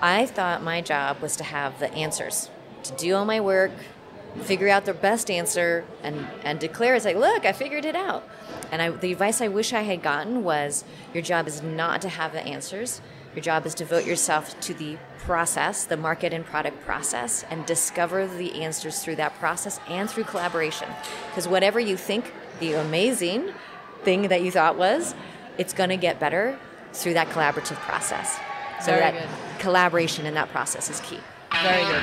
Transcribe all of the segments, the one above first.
I thought my job was to have the answers, to do all my work, figure out the best answer, and, and declare it's like, look, I figured it out. And I, the advice I wish I had gotten was your job is not to have the answers. Your job is to devote yourself to the process, the market and product process, and discover the answers through that process and through collaboration. Because whatever you think the amazing thing that you thought was, it's going to get better through that collaborative process. So Very that good. Collaboration in that process is key. Very good.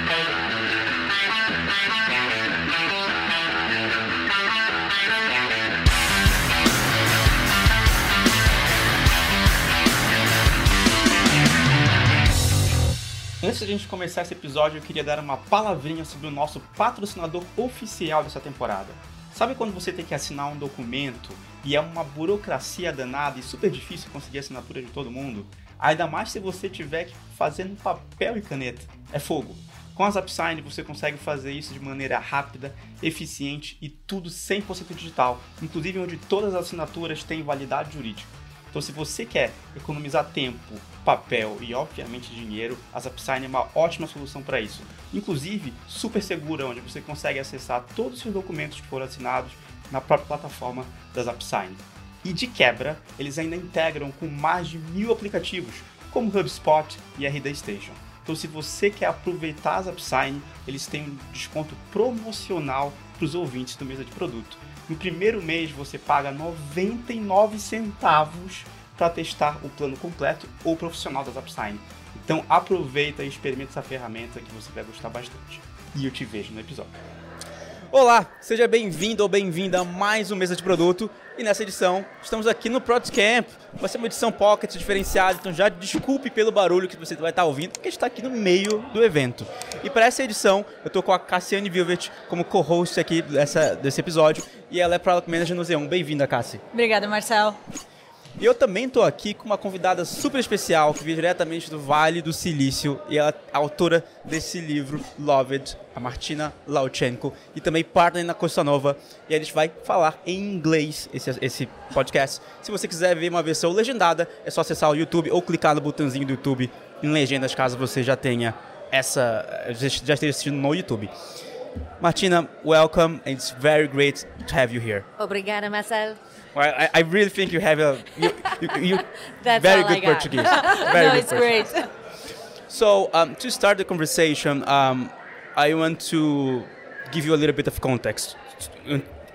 Antes de a gente começar esse episódio, eu queria dar uma palavrinha sobre o nosso patrocinador oficial dessa temporada. Sabe quando você tem que assinar um documento e é uma burocracia danada e super difícil conseguir a assinatura de todo mundo? Ainda mais se você tiver que fazer no papel e caneta. É fogo. Com a ZapSign você consegue fazer isso de maneira rápida, eficiente e tudo 100% digital, inclusive onde todas as assinaturas têm validade jurídica. Então, se você quer economizar tempo, papel e, obviamente, dinheiro, a ZapSign é uma ótima solução para isso. Inclusive, super segura, onde você consegue acessar todos os documentos que foram assinados na própria plataforma da ZapSign. E de quebra, eles ainda integram com mais de mil aplicativos, como HubSpot e RD Station. Então, se você quer aproveitar a ZapSign, eles têm um desconto promocional para os ouvintes do Mesa de Produto. No primeiro mês você paga 99 centavos para testar o plano completo ou profissional da ZapSign. Então aproveita e experimenta essa ferramenta que você vai gostar bastante. E eu te vejo no episódio. Olá, seja bem-vindo ou bem-vinda a mais um Mesa de Produto. E nessa edição, estamos aqui no Camp. Vai ser uma edição pocket diferenciada, então já desculpe pelo barulho que você vai estar ouvindo, porque a gente está aqui no meio do evento. E para essa edição, eu estou com a Cassiane Vilvet como co-host aqui dessa, desse episódio, e ela é Product Manager no Z1. Bem-vinda, Cassi. Obrigada, Marcel. E eu também estou aqui com uma convidada super especial que veio diretamente do Vale do Silício e ela é autora desse livro, Loved, a Martina Lauchenko, e também partner na Costa Nova. E a gente vai falar em inglês esse, esse podcast. Se você quiser ver uma versão legendada, é só acessar o YouTube ou clicar no botãozinho do YouTube em legendas, caso você já tenha essa. já esteja assistindo no YouTube. Martina, welcome, it's very great to have you here. Obrigada, Marcel. Well, I, I really think you have a you, you, you That's very good. Portuguese. Very no, good it's Portuguese. great. So um, to start the conversation, um, I want to give you a little bit of context,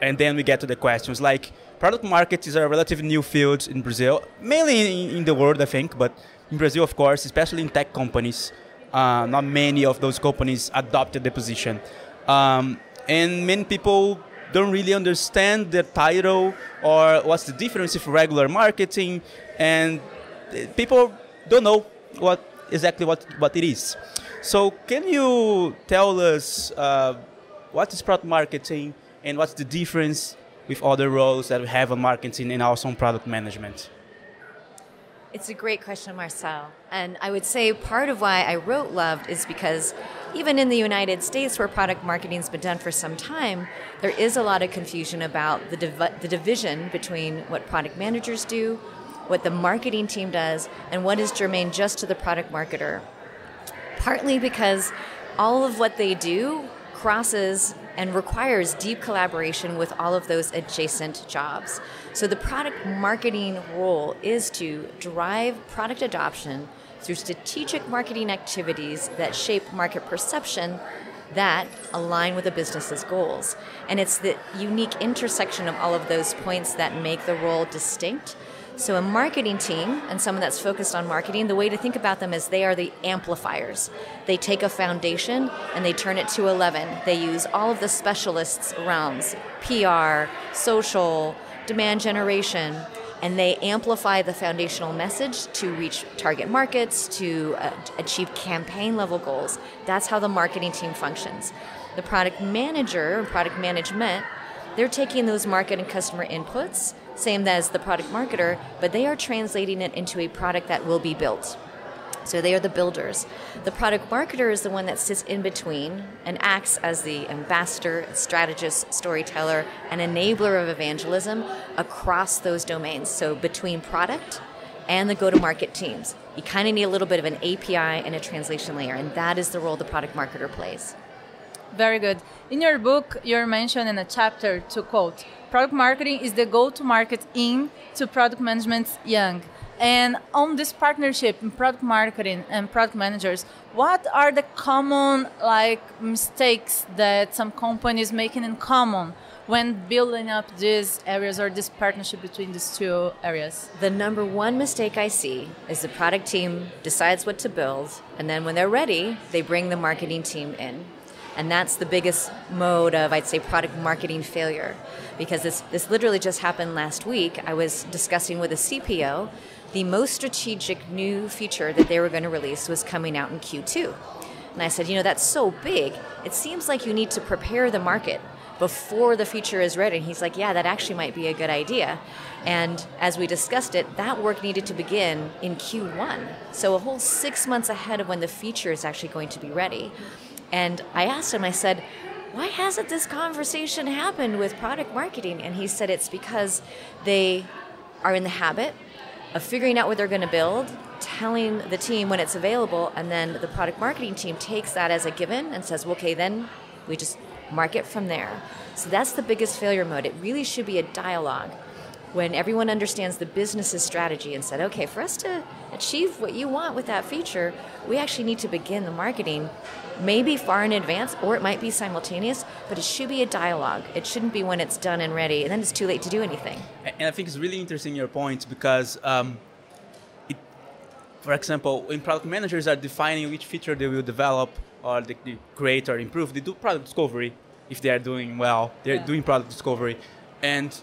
and then we get to the questions. Like product market is a relatively new field in Brazil, mainly in, in the world, I think, but in Brazil, of course, especially in tech companies. Uh, not many of those companies adopted the position, um, and many people don't really understand the title or what's the difference with regular marketing, and people don't know what exactly what, what it is. So can you tell us uh, what is product marketing and what's the difference with other roles that we have on marketing and also on product management? It's a great question, Marcel. And I would say part of why I wrote Loved is because even in the United States, where product marketing's been done for some time, there is a lot of confusion about the, div- the division between what product managers do, what the marketing team does, and what is germane just to the product marketer. Partly because all of what they do crosses and requires deep collaboration with all of those adjacent jobs. So the product marketing role is to drive product adoption through strategic marketing activities that shape market perception that align with the business's goals. And it's the unique intersection of all of those points that make the role distinct. So, a marketing team and someone that's focused on marketing, the way to think about them is they are the amplifiers. They take a foundation and they turn it to 11. They use all of the specialists' realms PR, social, demand generation, and they amplify the foundational message to reach target markets, to uh, achieve campaign level goals. That's how the marketing team functions. The product manager and product management, they're taking those market and customer inputs, same as the product marketer, but they are translating it into a product that will be built. So they are the builders. The product marketer is the one that sits in between and acts as the ambassador, strategist, storyteller, and enabler of evangelism across those domains. So between product and the go to market teams. you kind of need a little bit of an API and a translation layer, and that is the role the product marketer plays. Very good. In your book, you're mentioned in a chapter to quote, product marketing is the go-to-market in to product management's yang. And on this partnership in product marketing and product managers, what are the common like mistakes that some companies making in common when building up these areas or this partnership between these two areas? The number one mistake I see is the product team decides what to build, and then when they're ready, they bring the marketing team in. And that's the biggest mode of, I'd say, product marketing failure. Because this, this literally just happened last week. I was discussing with a CPO the most strategic new feature that they were going to release was coming out in Q2. And I said, you know, that's so big. It seems like you need to prepare the market before the feature is ready. And he's like, yeah, that actually might be a good idea. And as we discussed it, that work needed to begin in Q1. So a whole six months ahead of when the feature is actually going to be ready. And I asked him, I said, why hasn't this conversation happened with product marketing? And he said it's because they are in the habit of figuring out what they're going to build, telling the team when it's available, and then the product marketing team takes that as a given and says, well, okay, then we just market from there. So that's the biggest failure mode. It really should be a dialogue when everyone understands the business's strategy and said, okay, for us to achieve what you want with that feature, we actually need to begin the marketing maybe far in advance or it might be simultaneous, but it should be a dialogue. It shouldn't be when it's done and ready and then it's too late to do anything. And I think it's really interesting your point because, um, it, for example, when product managers are defining which feature they will develop or they, they create or improve, they do product discovery if they are doing well. They're yeah. doing product discovery. And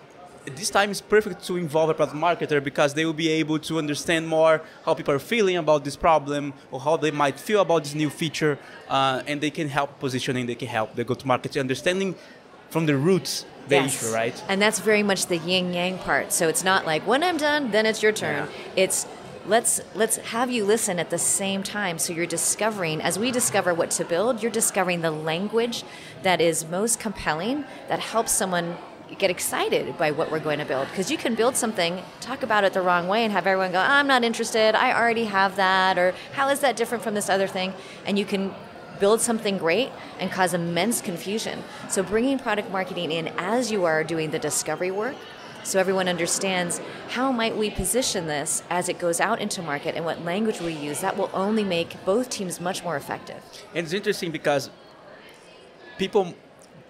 this time is perfect to involve a product marketer because they will be able to understand more how people are feeling about this problem or how they might feel about this new feature, uh, and they can help positioning. They can help the go-to-market understanding from the roots the yes. issue, right? And that's very much the yin yang part. So it's not like when I'm done, then it's your turn. Yeah. It's let's let's have you listen at the same time so you're discovering as we discover what to build you're discovering the language that is most compelling that helps someone get excited by what we're going to build because you can build something talk about it the wrong way and have everyone go i'm not interested. I already have that or how is that different from this other thing? And you can build something great and cause immense confusion. So bringing product marketing in as you are doing the discovery work so everyone understands how might we position this as it goes out into market and what language we use that will only make both teams much more effective. And it's interesting because people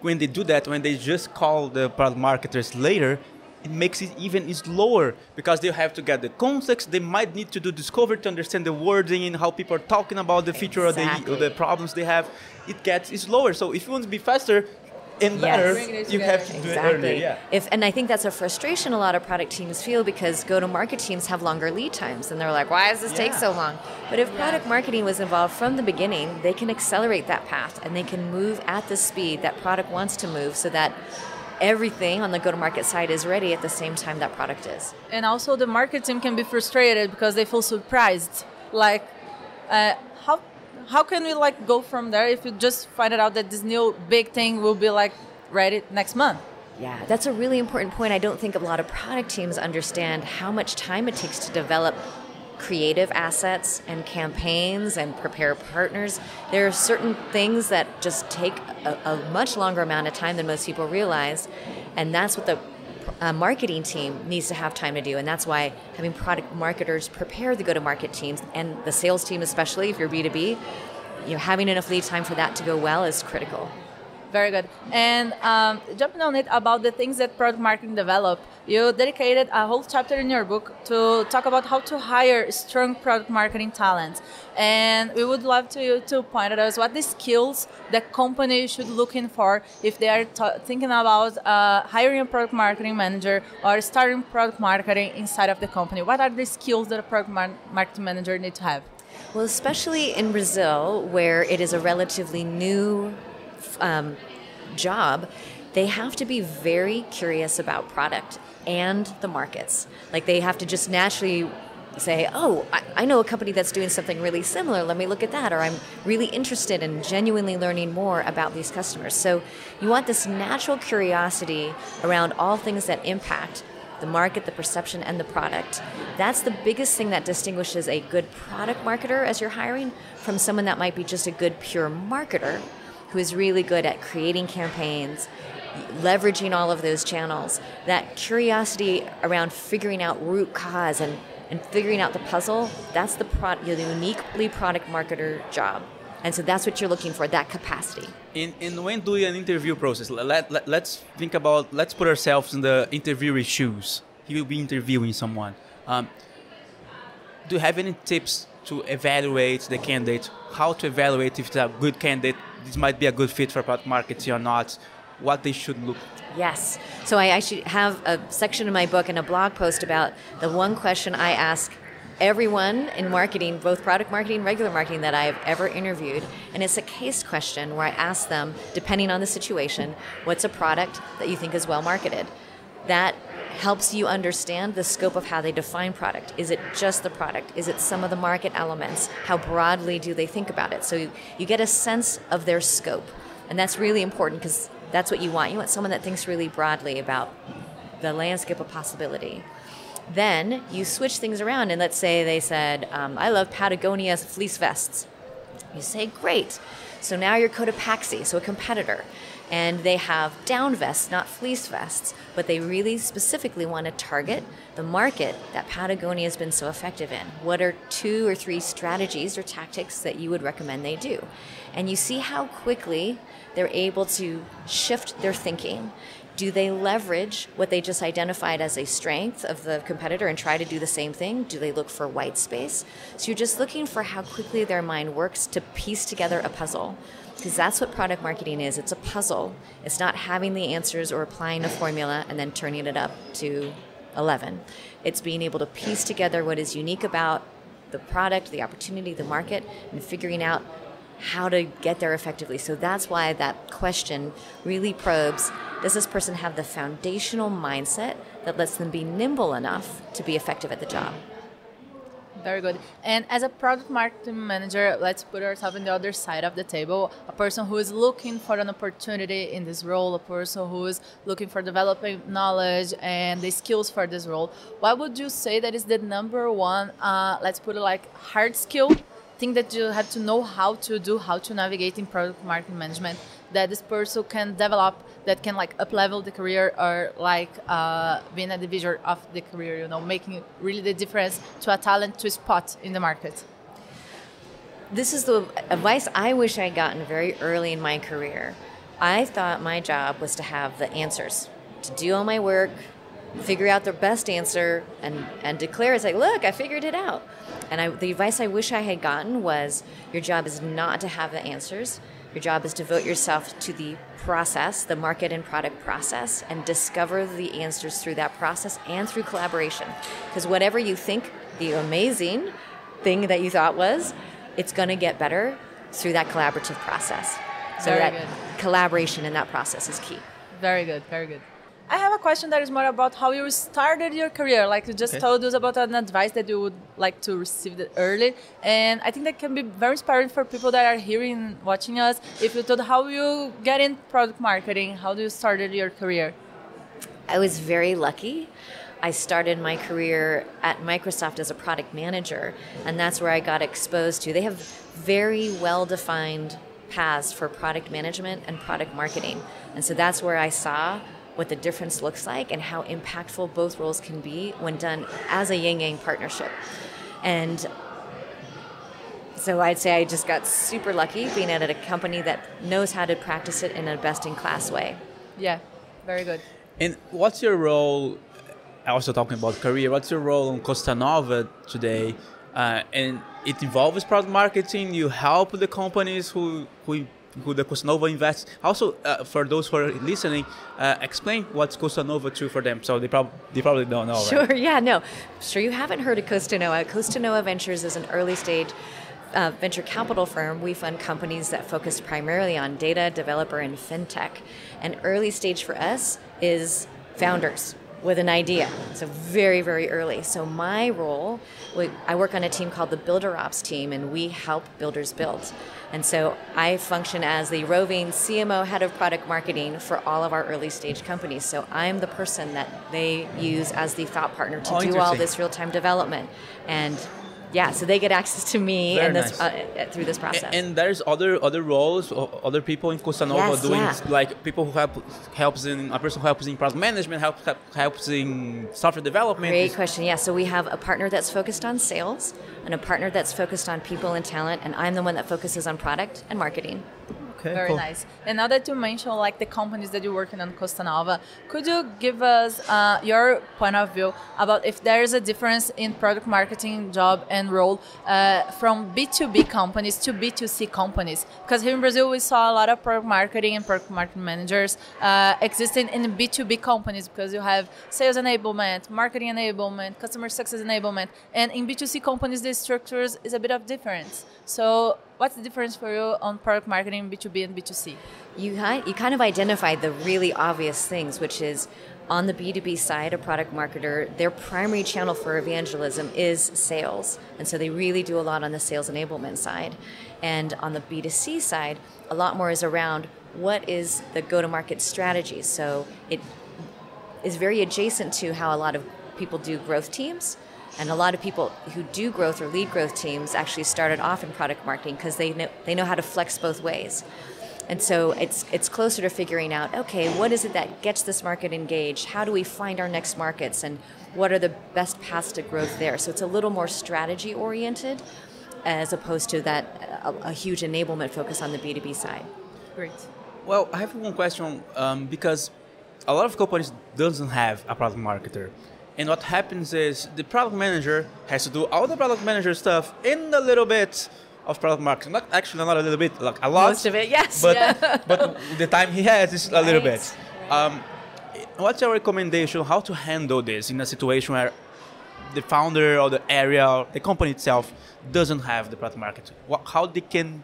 when they do that, when they just call the product marketers later, it makes it even slower because they have to get the context. They might need to do discovery to understand the wording and how people are talking about the feature exactly. or, the, or the problems they have. It gets slower. So if you want to be faster, and better, yes. you have to do exactly. it earlier. Yeah. If, and I think that's a frustration a lot of product teams feel because go-to-market teams have longer lead times, and they're like, "Why does this yeah. take so long?" But if yeah. product marketing was involved from the beginning, they can accelerate that path and they can move at the speed that product wants to move, so that everything on the go-to-market side is ready at the same time that product is. And also, the market team can be frustrated because they feel surprised, like. Uh, how can we like go from there if you just find out that this new big thing will be like ready next month? Yeah, that's a really important point. I don't think a lot of product teams understand how much time it takes to develop creative assets and campaigns and prepare partners. There are certain things that just take a, a much longer amount of time than most people realize, and that's what the uh, marketing team needs to have time to do, and that's why having product marketers prepare the go-to-market teams and the sales team, especially if you're B2B, you know, having enough lead time for that to go well is critical. Very good. And um, jumping on it about the things that product marketing develop, you dedicated a whole chapter in your book to talk about how to hire strong product marketing talent. And we would love to you to point at us what the skills that company should looking for if they are thinking about uh, hiring a product marketing manager or starting product marketing inside of the company. What are the skills that a product marketing manager need to have? Well, especially in Brazil, where it is a relatively new um, job, they have to be very curious about product and the markets. Like they have to just naturally say, oh, I, I, know a company that's doing something really similar. Let me look at that. Or I'm really interested in genuinely learning more about these customers. So you want this natural curiosity around all things that impact the market, the perception, and the product. That's the biggest thing that distinguishes a good product marketer as you're hiring from someone that might be just a good pure marketer who is really good at creating campaigns, leveraging all of those channels. That curiosity around figuring out root cause and, and figuring out the puzzle, that's the, pro- the uniquely product marketer job. And so that's what you're looking for, that capacity. In, in when doing an interview process, let, let, let's think about, let's put ourselves in the interviewer's shoes. He will be interviewing someone. Um, do you have any tips to evaluate the candidate? How to evaluate if it's a good candidate? This might be a good fit for product marketing or not. What they should look. Yes. So I actually have a section in my book and a blog post about the one question I ask everyone in marketing, both product marketing, regular marketing that I've ever interviewed, and it's a case question where I ask them, depending on the situation, what's a product that you think is well marketed? That helps you understand the scope of how they define product. Is it just the product? Is it some of the market elements? How broadly do they think about it? So you, you get a sense of their scope. And that's really important because that's what you want. You want someone that thinks really broadly about the landscape of possibility. Then you switch things around, and let's say they said, um, I love Patagonia's fleece vests. You say, great. So now you're Cotopaxi, so a competitor. And they have down vests, not fleece vests, but they really specifically want to target the market that Patagonia has been so effective in. What are two or three strategies or tactics that you would recommend they do? And you see how quickly they're able to shift their thinking do they leverage what they just identified as a strength of the competitor and try to do the same thing? Do they look for white space? So you're just looking for how quickly their mind works to piece together a puzzle. Because that's what product marketing is it's a puzzle. It's not having the answers or applying a formula and then turning it up to 11. It's being able to piece together what is unique about the product, the opportunity, the market, and figuring out how to get there effectively. So that's why that question really probes does this person have the foundational mindset that lets them be nimble enough to be effective at the job? Very good. And as a product marketing manager, let's put ourselves on the other side of the table. A person who is looking for an opportunity in this role, a person who is looking for developing knowledge and the skills for this role. What would you say that is the number one, uh, let's put it like hard skill thing that you have to know how to do, how to navigate in product marketing management that this person can develop that can like up level the career or like uh, being a divisor of the career, you know, making really the difference to a talent to a spot in the market. This is the advice I wish I'd gotten very early in my career. I thought my job was to have the answers, to do all my work, figure out the best answer, and, and declare it's like, look, I figured it out. And I, the advice I wish I had gotten was your job is not to have the answers. Your job is to devote yourself to the process, the market and product process, and discover the answers through that process and through collaboration. Because whatever you think the amazing thing that you thought was, it's going to get better through that collaborative process. So Very that good. collaboration in that process is key. Very good, very good. I have a question that is more about how you started your career. Like you just Okay. told us about an advice that you would like to receive early, and I think that can be very inspiring for people that are hearing, watching us. If you told how you get in product marketing, how do you started your career? I was very lucky. I started my career at Microsoft as a product manager, and that's where I got exposed to. They have very well defined paths for product management and product marketing. And so that's where I saw what the difference looks like and how impactful both roles can be when done as a yin yang partnership. And so I'd say I just got super lucky being at a company that knows how to practice it in a best in class way. Yeah, very good. And what's your role? Also talking about career, what's your role on Costanoa today? Uh, and it involves product marketing. You help the companies who who who the Costanoa invests. Also, uh, for those who are listening, uh, explain what's Costanoa to for them. So they probably they probably don't know. right? Sure, yeah, no. Sure, you haven't heard of Costanoa. Costa Noa Ventures is an early stage uh, venture capital firm. We fund companies that focus primarily on data, developer, and fintech. And early stage for us is founders. with an idea. So very, very early. So my role, we, I work on a team called the Builder Ops team, and we help builders build. And so I function as the roving CMO head of product marketing for all of our early stage companies. So I'm the person that they use as the thought partner to Oh, do all this real time development. And yeah, so they get access to me and this nice. uh, uh, through this process. And there's other other roles, other people in Costanoa Yes, doing yeah. like people who help helps in a person who helps in product management, help, help helps in software development. Great question. Yeah, so we have a partner that's focused on sales and a partner that's focused on people and talent, and I'm the one that focuses on product and marketing. Okay, Very cool. nice. And now that you mentioned like the companies that you're working on Costanoa, could you give us uh, your point of view about if there is a difference in product marketing job and role uh, from B2B companies to B2C companies? Because here in Brazil, we saw a lot of product marketing and product marketing managers uh, existing in B2B companies because you have sales enablement, marketing enablement, customer success enablement, and in B2C companies, the structures is a bit of difference. So, what's the difference for you on product marketing B2B and B2C? You, you kind of identified the really obvious things, which is on the B2B side, a product marketer, their primary channel for evangelism is sales. And so they really do a lot on the sales enablement side. And on the B2C side, a lot more is around what is the go to market strategy. So it is very adjacent to how a lot of people do growth teams. And a lot of people who do growth or lead growth teams actually started off in product marketing because they know, they know how to flex both ways. And so it's it's closer to figuring out, okay, what is it that gets this market engaged? How do we find our next markets and what are the best paths to growth there? So it's a little more strategy oriented as opposed to that a, a huge enablement focus on the B2B side. Great. Well, I have one question um, because a lot of companies doesn't have a product marketer, and what happens is the product manager has to do all the product manager stuff in a little bit of product marketing. Not actually not a little bit, like a lot. Most of it, yes. But Yeah. but the time he has is a little Right. bit. Um, what's your recommendation how to handle this in a situation where the founder or the area or the company itself doesn't have the product market? What, how they can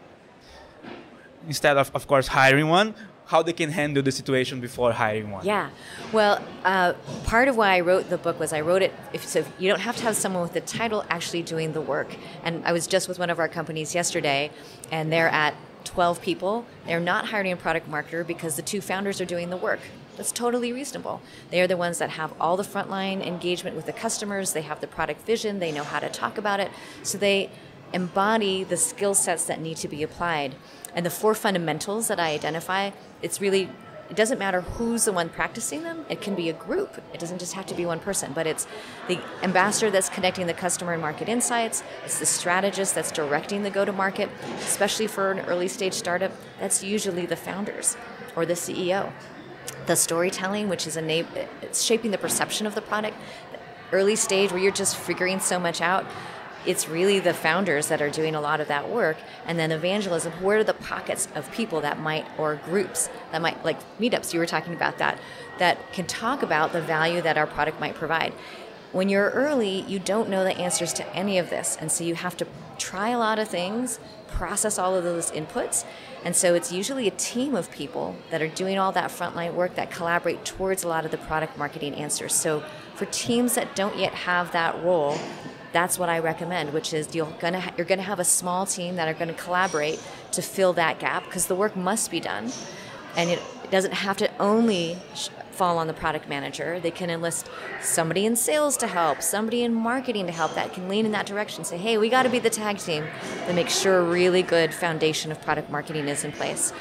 instead of, of course, hiring one, how they can handle the situation before hiring one. Yeah. Well, uh, part of why I wrote the book was I wrote it if, so you don't have to have someone with the title actually doing the work. And I was just with one of our companies yesterday, and they're at 12 people. They're not hiring a product marketer because the two founders are doing the work. That's totally reasonable. They are the ones that have all the frontline engagement with the customers. They have the product vision. They know how to talk about it. So they embody the skill sets that need to be applied. And the four fundamentals that I identify, it's really it doesn't matter who's the one practicing them. It can be a group. It doesn't just have to be one person, but it's the ambassador that's connecting the customer and market insights. It's the strategist that's directing the go to market, especially for an early stage startup. That's usually the founders or the CEO. The storytelling, which is enab- shaping the perception of the product. Early stage where you're just figuring so much out, it's really the founders that are doing a lot of that work and then evangelism. Where are the pockets of people that might or groups that might like meetups you were talking about that that can talk about the value that our product might provide. When you're early you don't know the answers to any of this and so you have to try a lot of things process all of those inputs and so it's usually a team of people that are doing all that frontline work that collaborate towards a lot of the product marketing answers. So for teams that don't yet have that role that's what I recommend, which is you're gonna ha- you're gonna have a small team that are gonna collaborate to fill that gap because the work must be done, and it, doesn't have to only sh- fall on the product manager. They can enlist somebody in sales to help, somebody in marketing to help that can lean in that direction. Say, hey, we got to be the tag team that makes sure a really good foundation of product marketing is in place.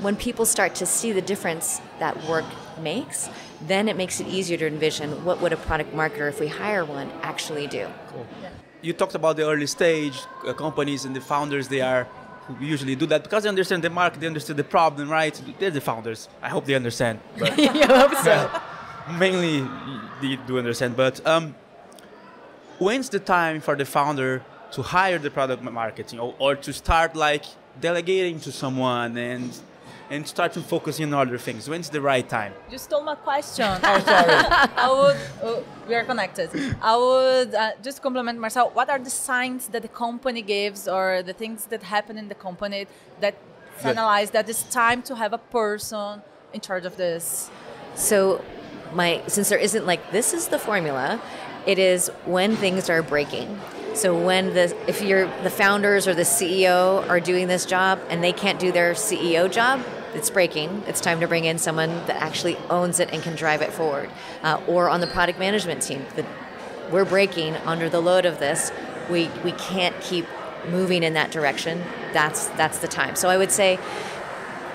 When people start to see the difference that work makes, then it makes it easier to envision what would a product marketer, if we hire one, actually do. Cool. You talked about the early stage uh, companies and the founders. They are who usually do that because they understand the market, they understand the problem, right? They're the founders. I hope they understand. But I hope so. mainly they do understand. But um, when's the time for the founder to hire the product marketing or, or to start like delegating to someone and and start to focus on other things? When's the right time? You stole my question. Oh, sorry. I would. Oh, we are connected. I would uh, just compliment Marcel. What are the signs that the company gives, or the things that happen in the company that Good. analyze that it's time to have a person in charge of this? So, my since there isn't like this is the formula, it is when things are breaking. So when the if you're the founders or the CEO are doing this job and they can't do their CEO job, it's breaking. It's time to bring in someone that actually owns it and can drive it forward. Uh, or on the product management team, the, we're breaking under the load of this. We we can't keep moving in that direction. That's that's the time. So I would say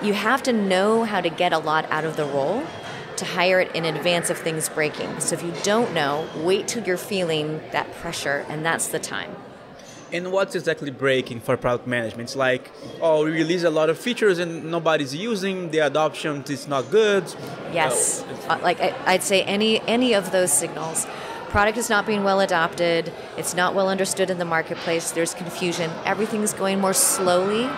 you have to know how to get a lot out of the role to hire it in advance of things breaking. So if you don't know, wait till you're feeling that pressure, and that's the time. And what's exactly breaking for product management? It's like, oh, we release a lot of features and nobody's using the adoption is not good. Yes, uh, like I, I'd say any any of those signals. Product is not being well adopted. It's not well understood in the marketplace. There's confusion. Everything's going more slowly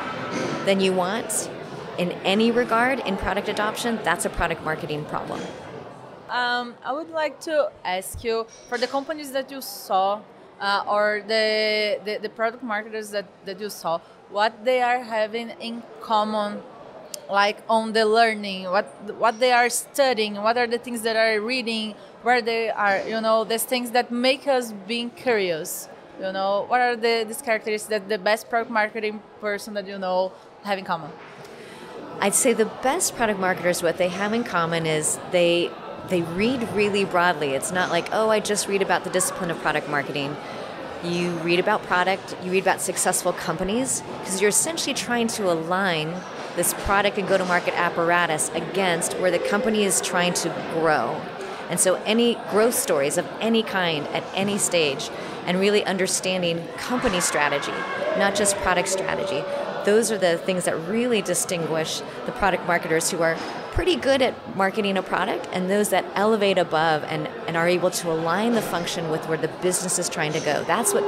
than you want in any regard in product adoption, that's a product marketing problem. Um, I would like to ask you for the companies that you saw uh, or the, the, the, product marketers that, that you saw, what they are having in common, like on the learning, what, what they are studying, what are the things that are reading, where they are, you know, these things that make us being curious. You know, what are the these characteristics that the best product marketing person that you know have in common? I'd say the best product marketers, what they have in common is they they read really broadly. It's not like, oh, I just read about the discipline of product marketing. You read about product, you read about successful companies, because you're essentially trying to align this product and go to market apparatus against where the company is trying to grow. And so, any growth stories of any kind at any stage, and really understanding company strategy, not just product strategy, those are the things that really distinguish the product marketers who are pretty good at marketing a product and those that elevate above and, and are able to align the function with where the business is trying to go. That's what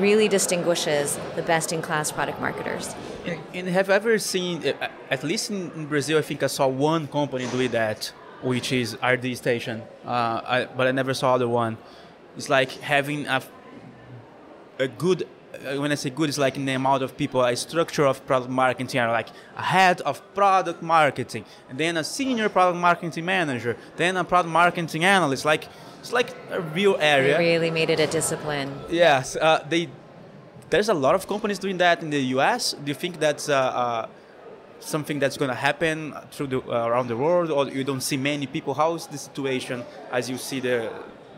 really distinguishes the best in class product marketers. And, and, have ever seen, at least in Brazil, I think I saw one company doing that, which is RD Station, uh, I, but I never saw the one. It's like having a, a good uh, when I say good, it's like in the amount of people, a structure of product marketing are like a head of product marketing, and then a senior product marketing manager, then a product marketing analyst. Like it's like a real area. They really made it a discipline. Yes, uh, they. There's a lot of companies doing that in the U.S. Do you think that's uh, uh, something that's going to happen through the, uh, around the world, or you don't see many people? How is the situation as you see the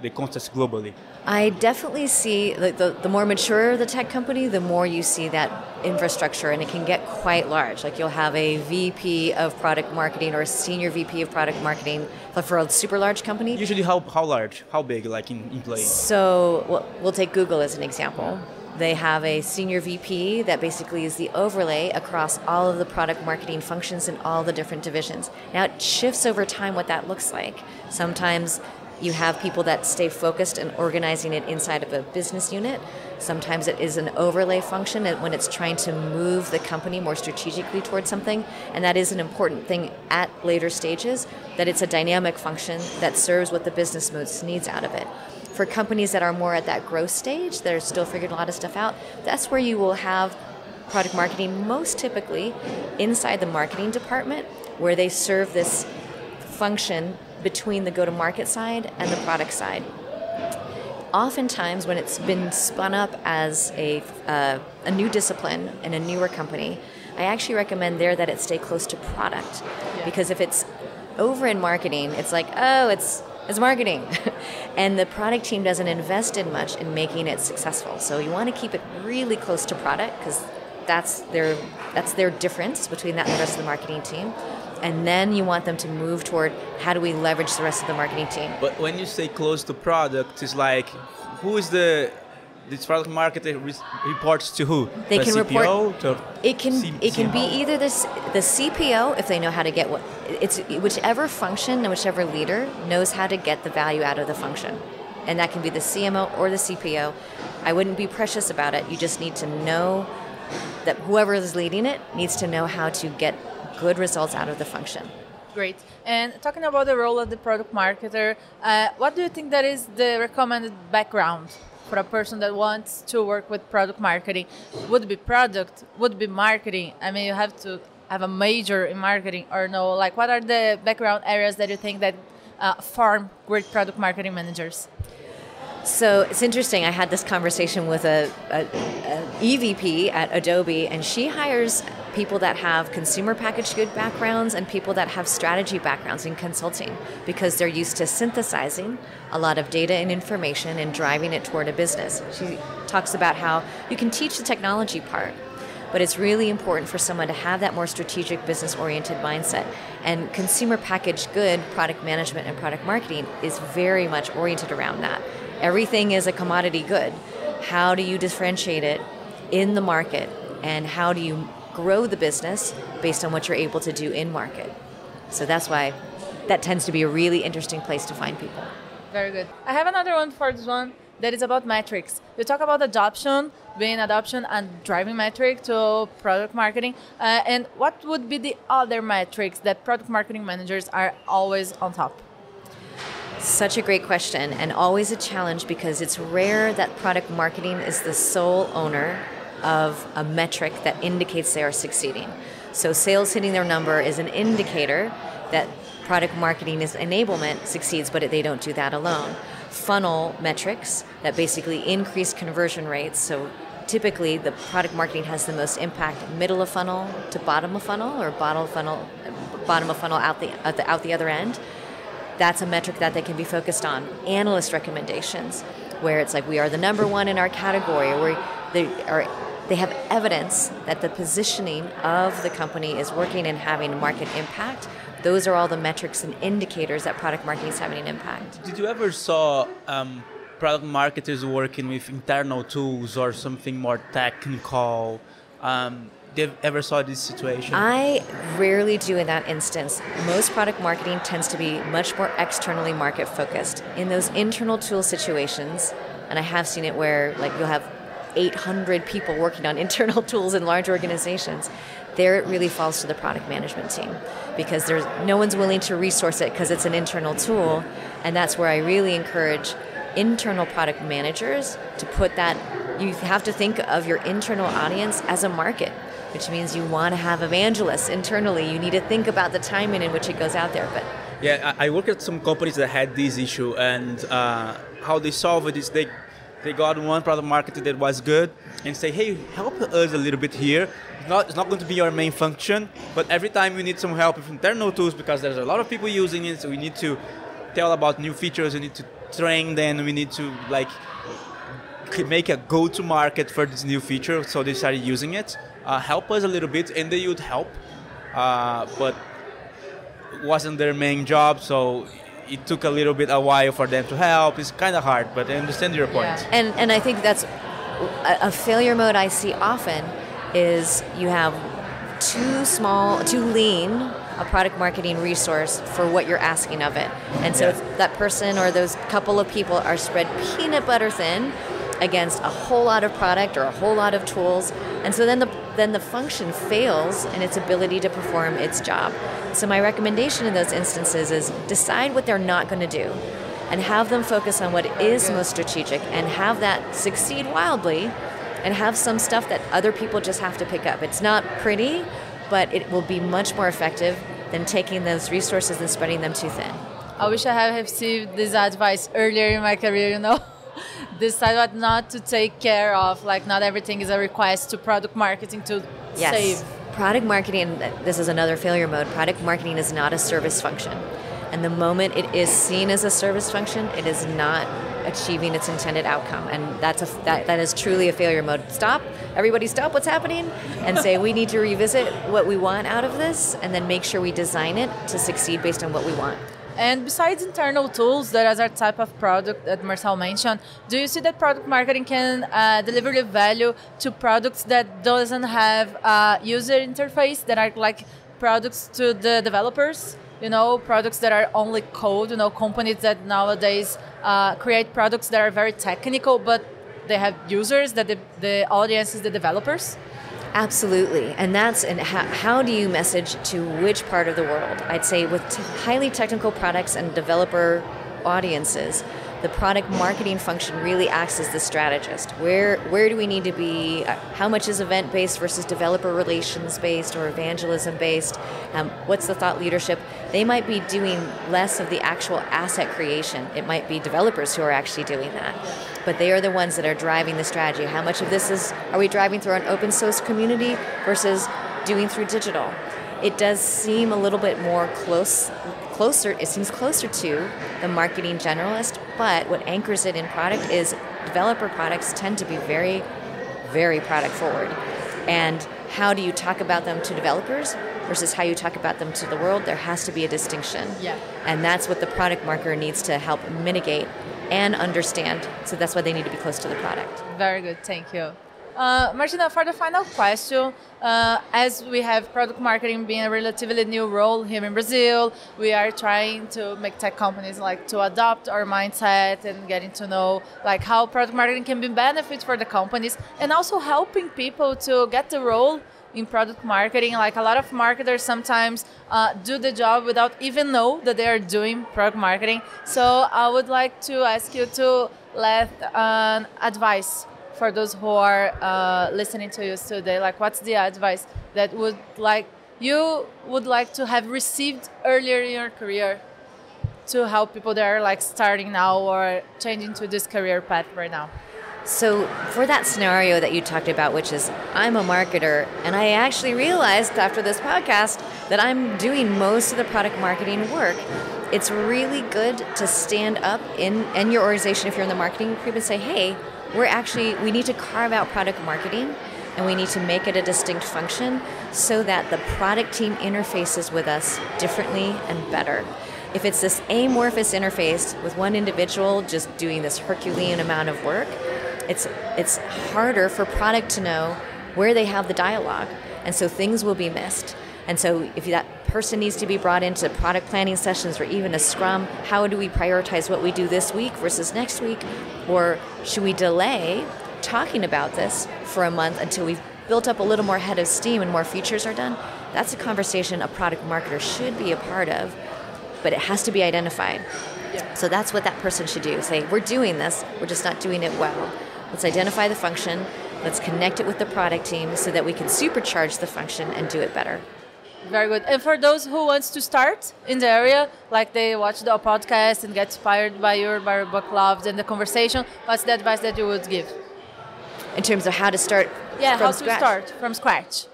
the context globally? I definitely see the, the, the, more mature the tech company, the more you see that infrastructure, and it can get quite large. Like you'll have a VP of product marketing or a senior VP of product marketing for a super large company. Usually, how, how large? How big, like in employees? So we'll, we'll take Google as an example. They have a senior VP that basically is the overlay across all of the product marketing functions in all the different divisions. Now, it shifts over time what that looks like. Sometimes you have people that stay focused and organizing it inside of a business unit. Sometimes it is an overlay function when it's trying to move the company more strategically towards something. And that is an important thing at later stages, that it's a dynamic function that serves what the business needs out of it. For companies that are more at that growth stage, that are still figuring a lot of stuff out, that's where you will have product marketing most typically inside the marketing department, where they serve this function between the go to market side and the product side. Oftentimes, when it's been spun up as a, uh, a new discipline in a newer company, I actually recommend there that it stay close to product. Because if it's over in marketing, it's like, oh, it's it's marketing. and the product team doesn't invest in much in making it successful. So you want to keep it really close to product because that's their that's their difference between that and the rest of the marketing team and then you want them to move toward how do we leverage the rest of the marketing team. But when you say close to product, it's like who is the this product marketer reports to who? They the can CPO report. To it can C- it can be either the the CPO if they know how to get what it's whichever function and whichever leader knows how to get the value out of the function, and that can be the CMO or the CPO. I wouldn't be precious about it. You just need to know that whoever is leading it needs to know how to get good results out of the function. Great. And talking about the role of the product marketer, uh, what do you think that is the recommended background for a person that wants to work with product marketing? Would it be product? Would it be marketing? I mean, you have to have a major in marketing or no? Like, what are the background areas that you think that uh, form great product marketing managers? So it's interesting. I had this conversation with a, a, a, EVP at Adobe, and she hires people that have consumer packaged good backgrounds and people that have strategy backgrounds in consulting because they're used to synthesizing a lot of data and information and driving it toward a business. She talks about how you can teach the technology part, but it's really important for someone to have that more strategic business oriented mindset. And consumer packaged good product management and product marketing is very much oriented around that. Everything is a commodity good. How do you differentiate it in the market? And how do you grow the business based on what you're able to do in market? So that's why that tends to be a really interesting place to find people. Very good. I have another one for this one that is about metrics. We talk about adoption, being adoption and driving metric to product marketing. Uh, and what would be the other metrics that product marketing managers are always on top? Such a great question, and always a challenge because it's rare that product marketing is the sole owner of a metric that indicates they are succeeding. So, sales hitting their number is an indicator that product marketing is enablement succeeds, but they don't do that alone. Funnel metrics that basically increase conversion rates. So, typically, the product marketing has the most impact middle of funnel to bottom of funnel, or bottom of funnel, bottom of funnel out the, out the, out the other end that's a metric that they can be focused on. Analyst recommendations, where it's like we are the number one in our category, or they are they have evidence that the positioning of the company is working and having market impact. Those are all the metrics and indicators that product marketing is having an impact. Did you ever saw um, product marketers working with internal tools or something more technical? Um, ever saw this situation? I rarely do in that instance. Most product marketing tends to be much more externally market focused. In those internal tool situations, and I have seen it where like you'll have 800 people working on internal tools in large organizations. There it really falls to the product management team because there's no one's willing to resource it because it's an internal tool, and that's where I really encourage internal product managers to put that you have to think of your internal audience as a market which means you want to have evangelists internally. You need to think about the timing in which it goes out there. But yeah, I work at some companies that had this issue, and uh, how they solve it is they they got one product marketer that was good and say, hey, help us a little bit here. It's not, it's not going to be our main function, but every time we need some help with internal tools because there's a lot of people using it, so we need to tell about new features, we need to train them, we need to like make a go-to market for this new feature, so they started using it. Uh, help us a little bit, and they would help, uh, but wasn't their main job, so it took a little bit a while for them to help. It's kind of hard, but I understand your point. Yeah. And and I think that's a, failure mode I see often is you have too small, too lean a product marketing resource for what you're asking of it. And so yeah. that person or those couple of people are spread peanut butter thin against a whole lot of product or a whole lot of tools. And so then the then the function fails in its ability to perform its job. So my recommendation in those instances is decide what they're not going to do and have them focus on what is most strategic and have that succeed wildly and have some stuff that other people just have to pick up. It's not pretty, but it will be much more effective than taking those resources and spreading them too thin. I wish I had received this advice earlier in my career, you know. decide what not to take care of. Like not everything is a request to product marketing to yes. save. Product marketing, this is another failure mode. Product marketing is not a service function. And the moment it is seen as a service function, it is not achieving its intended outcome. And that's a, that, that is truly a failure mode. Stop, everybody stop what's happening and say we need to revisit what we want out of this and then make sure we design it to succeed based on what we want. And besides internal tools, that a type of product that Marcel mentioned, do you see that product marketing can uh, deliver the value to products that doesn't have a user interface, that are like products to the developers? You know, products that are only code, you know, companies that nowadays uh, create products that are very technical, but they have users, that the, the audience is the developers? Absolutely, and that's and how, how, do you message to which part of the world? I'd say with t- highly technical products and developer audiences, the product marketing function really acts as the strategist. Where where do we need to be? Uh, how much is event based versus developer relations based or evangelism based? Um, what's the thought leadership? They might be doing less of the actual asset creation. It might be developers who are actually doing that, but they are the ones that are driving the strategy. How much of this is are we driving through an open source community versus doing through digital? It does seem a little bit more close closer, it seems closer to the marketing generalist, but what anchors it in product is developer products tend to be very, very product forward. And how do you talk about them to developers versus how you talk about them to the world? There has to be a distinction. Yeah. And that's what the product marketer needs to help mitigate and understand. So that's why they need to be close to the product. Very good, thank you. Uh, Martina, for the final question, uh, as we have product marketing being a relatively new role here in Brazil, we are trying to make tech companies like to adopt our mindset and getting to know like how product marketing can be benefit for the companies and also helping people to get the role in product marketing like a lot of marketers sometimes uh, do the job without even know that they are doing product marketing so i would like to ask you to let an advice for those who are uh, listening to you today? Like, what's the advice that would like you would like to have received earlier in your career to help people that are like starting now or changing to this career path right now? So, for that scenario that you talked about, which is I'm a marketer, and I actually realized after this podcast that I'm doing most of the product marketing work, it's really good to stand up in, in your organization if you're in the marketing group and say, hey, we're actually we need to carve out product marketing and we need to make it a distinct function so that the product team interfaces with us differently and better. If it's this amorphous interface with one individual just doing this herculean amount of work it's it's harder for product to know where they have the dialogue and so things will be missed and so if that person needs to be brought into product planning sessions or even a scrum, how do we prioritize what we do this week versus next week? Or should we delay talking about this for a month until we've built up a little more head of steam and more features are done? That's a conversation a product marketer should be a part of, but it has to be identified. Yeah. So that's what that person should do. Say, we're doing this, we're just not doing it well. Let's identify the function, let's connect it with the product team so that we can supercharge the function and do it better. Very good. And for those who wants to start in the area, like they watch the podcast and get inspired by your, by your book loved and the conversation, what's the advice that you would give? In terms of how to start Yeah, how scratch. to start from scratch.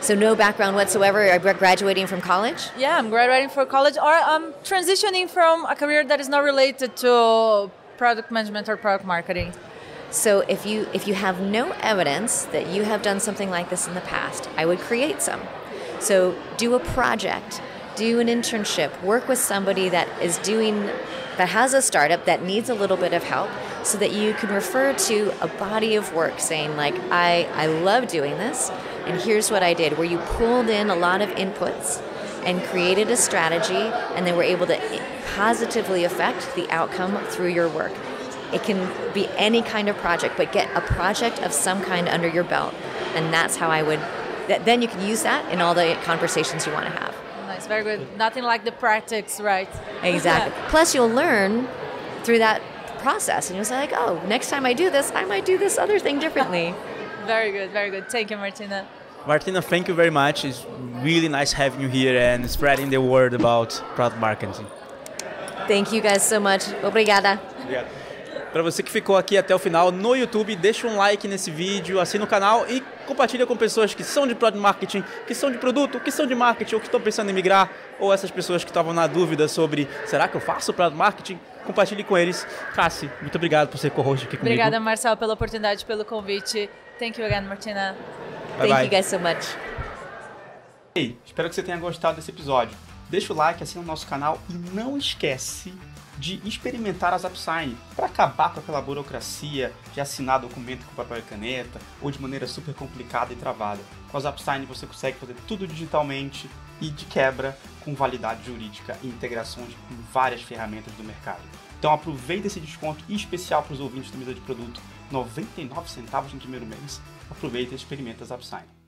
So no background whatsoever. Are you graduating from college? Yeah, I'm graduating from college, or I'm transitioning from a career that is not related to product management or product marketing. So if you if you have no evidence that you have done something like this in the past, I would create some. So do a project, do an internship, work with somebody that is doing that has a startup that needs a little bit of help so that you can refer to a body of work saying like I I love doing this and here's what I did where you pulled in a lot of inputs and created a strategy and then were able to positively affect the outcome through your work. It can be any kind of project, but get a project of some kind under your belt. And that's how I would that then you can use that in all the conversations you want to have. Nice, very good. Nothing like the practice, right? Exactly. Yeah. Plus, you'll learn through that process, and you'll say like, "Oh, next time I do this, I might do this other thing differently." very good, very good. Thank you, Martina. Martina, thank you very much. It's really nice having you here and spreading the word about product marketing. Thank you guys so much. Obrigada. Obrigado. Para você que ficou aqui até o final no YouTube, deixa um like nesse vídeo, assina o canal e compartilha com pessoas que são de product marketing, que são de produto, que são de marketing ou que estão pensando em migrar, ou essas pessoas que estavam na dúvida sobre será que eu faço product marketing? Compartilhe com eles. Cassi, muito obrigado por ser co-host aqui comigo. Obrigada, Marcel, pela oportunidade, pelo convite. Thank you again, Martina. Bye Thank bye. you guys so much. Ei, espero que você tenha gostado desse episódio. Deixa o like, assina o nosso canal e não esquece de experimentar as AppSign para acabar com aquela burocracia de assinar documento com papel e caneta ou de maneira super complicada e travada. Com as AppSign você consegue fazer tudo digitalmente e de quebra com validade jurídica e integrações com várias ferramentas do mercado. Então aproveita esse desconto especial para os ouvintes do Mesa de Produto, 99 centavos no primeiro mês. Aproveita e experimenta as AppSign.